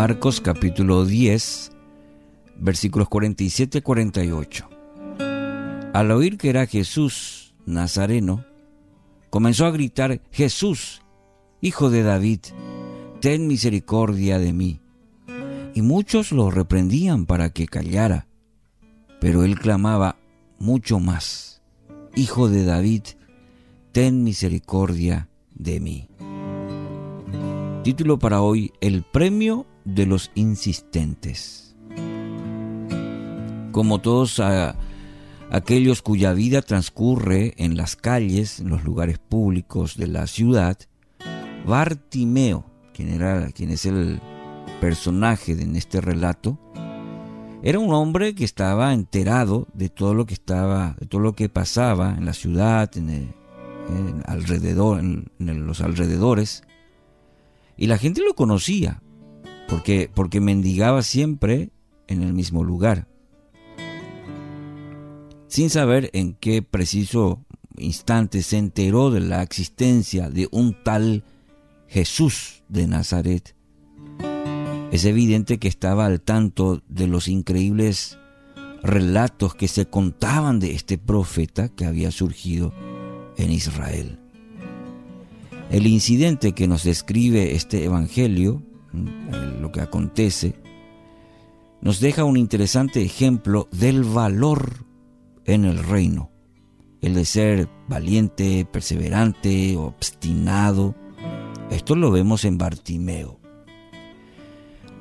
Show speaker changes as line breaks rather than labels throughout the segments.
Marcos capítulo 10, versículos 47 y 48. Al oír que era Jesús Nazareno, comenzó a gritar, Jesús, hijo de David, ten misericordia de mí. Y muchos lo reprendían para que callara, pero él clamaba mucho más, Hijo de David, ten misericordia de mí. Título para hoy, El premio de los insistentes. Como todos aquellos cuya vida transcurre en las calles, en los lugares públicos de la ciudad, Bartimeo, quien, era, quien es el personaje en este relato, era un hombre que estaba enterado de todo lo que estaba, de todo lo que pasaba en la ciudad, en, alrededor, en, los alrededores, y la gente lo conocía, porque, porque mendigaba siempre en el mismo lugar. Sin saber en qué preciso instante se enteró de la existencia de un tal Jesús de Nazaret, es evidente que estaba al tanto de los increíbles relatos que se contaban de este profeta que había surgido en Israel. El incidente que nos describe este Evangelio, lo que acontece, nos deja un interesante ejemplo del valor en el reino, el de ser valiente, perseverante, obstinado. Esto lo vemos en Bartimeo.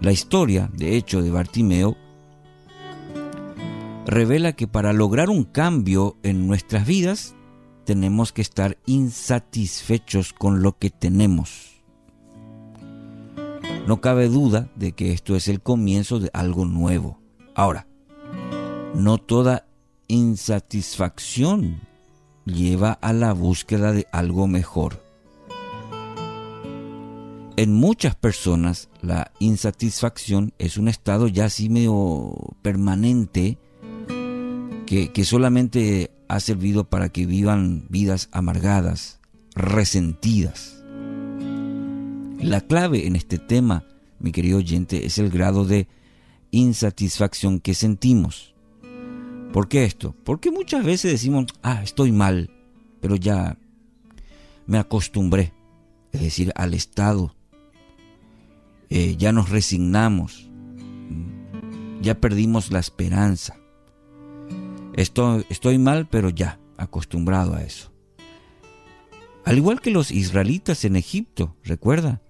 La historia, de hecho, de Bartimeo revela que para lograr un cambio en nuestras vidas tenemos que estar insatisfechos con lo que tenemos. No cabe duda de que esto es el comienzo de algo nuevo. Ahora, no toda insatisfacción lleva a la búsqueda de algo mejor. En muchas personas la insatisfacción es un estado ya así medio permanente que, que solamente ha servido para que vivan vidas amargadas, resentidas. La clave en este tema, mi querido oyente, es el grado de insatisfacción que sentimos. ¿Por qué esto? Porque muchas veces decimos, ah, estoy mal, pero ya me acostumbré, es decir, al estado eh, ya nos resignamos, ya perdimos la esperanza. Estoy, estoy mal, pero ya, acostumbrado a eso. Al igual que los israelitas en Egipto, recuerda,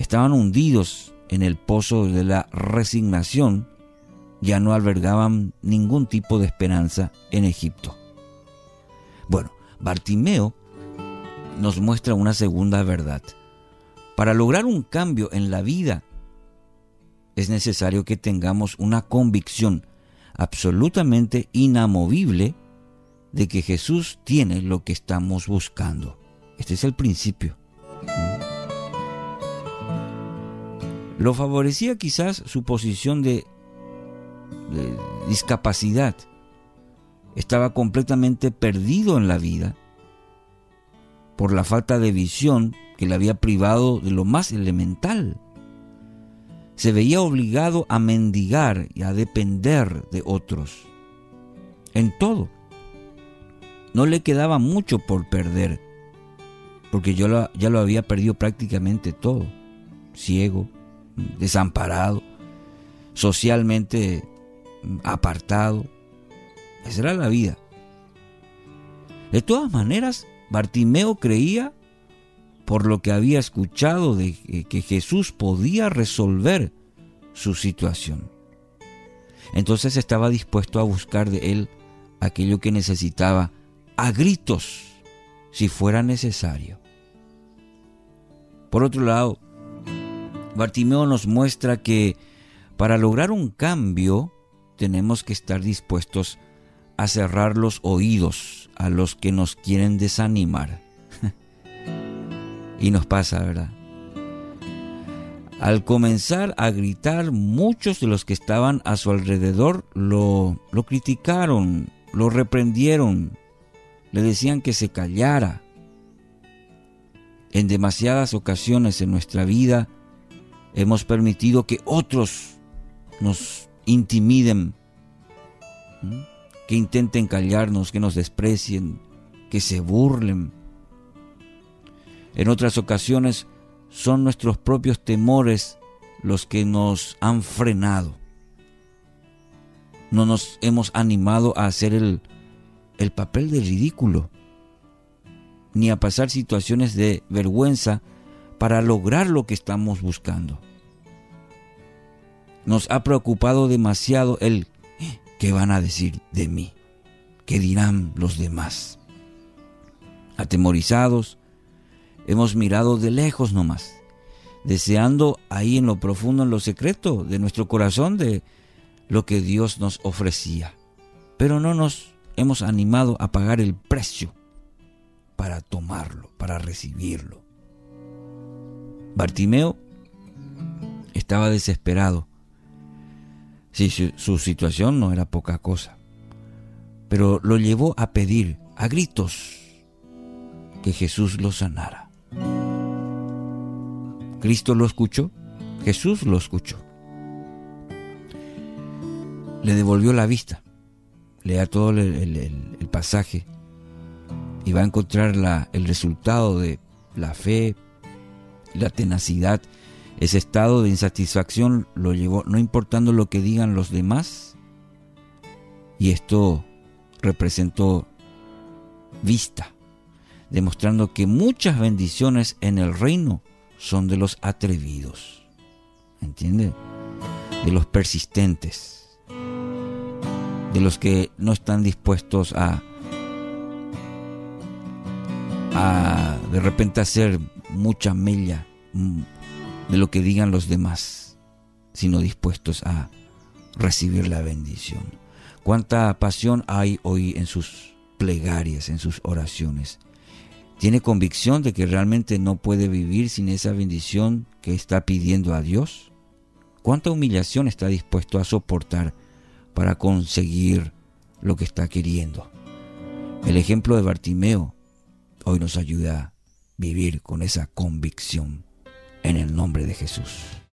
estaban hundidos en el pozo de la resignación, ya no albergaban ningún tipo de esperanza en Egipto. Bueno, Bartimeo nos muestra una segunda verdad. Para lograr un cambio en la vida es necesario que tengamos una convicción absolutamente inamovible de que Jesús tiene lo que estamos buscando. Este es el principio. Lo favorecía quizás su posición de, discapacidad. Estaba completamente perdido en la vida por la falta de visión que le había privado de lo más elemental. Se veía obligado a mendigar y a depender de otros. En todo. No le quedaba mucho por perder, porque yo ya lo había perdido prácticamente todo. Ciego, desamparado, socialmente apartado. Esa era la vida. De todas maneras, Bartimeo creía por lo que había escuchado de que Jesús podía resolver su situación. Entonces estaba dispuesto a buscar de él aquello que necesitaba a gritos, si fuera necesario. Por otro lado, Bartimeo nos muestra que para lograr un cambio tenemos que estar dispuestos a cerrar los oídos a los que nos quieren desanimar. Y nos pasa, ¿verdad? Al comenzar a gritar, muchos de los que estaban a su alrededor lo, lo criticaron, lo reprendieron, le decían que se callara. En demasiadas ocasiones en nuestra vida hemos permitido que otros nos intimiden, que intenten callarnos, que nos desprecien, que se burlen. En otras ocasiones son nuestros propios temores los que nos han frenado. No nos hemos animado a hacer el, el papel de ridículo, ni a pasar situaciones de vergüenza para lograr lo que estamos buscando. Nos ha preocupado demasiado el ¿qué van a decir de mí? ¿Qué dirán los demás? Atemorizados, hemos mirado de lejos nomás, deseando ahí en lo profundo, en lo secreto de nuestro corazón, de lo que Dios nos ofrecía. Pero no nos hemos animado a pagar el precio para tomarlo, para recibirlo. Bartimeo estaba desesperado. Sí, su, situación no era poca cosa, pero lo llevó a pedir a gritos que Jesús lo sanara. Cristo lo escuchó, Jesús lo escuchó. Le devolvió la vista. Lea todo el pasaje y va a encontrar la, el resultado de la fe, la tenacidad. Ese estado de insatisfacción lo llevó, no importando lo que digan los demás, y esto representó vista, demostrando que muchas bendiciones en el reino son de los atrevidos, ¿entiende? De los persistentes, de los que no están dispuestos a de repente hacer mucha mella mm, de lo que digan los demás, sino dispuestos a recibir la bendición. Cuánta pasión hay hoy en sus plegarias, en sus oraciones. ¿Tiene convicción de que realmente no puede vivir sin esa bendición que está pidiendo a Dios? ¿Cuánta humillación está dispuesto a soportar para conseguir lo que está queriendo? El ejemplo de Bartimeo hoy nos ayuda vivir con esa convicción en el nombre de Jesús.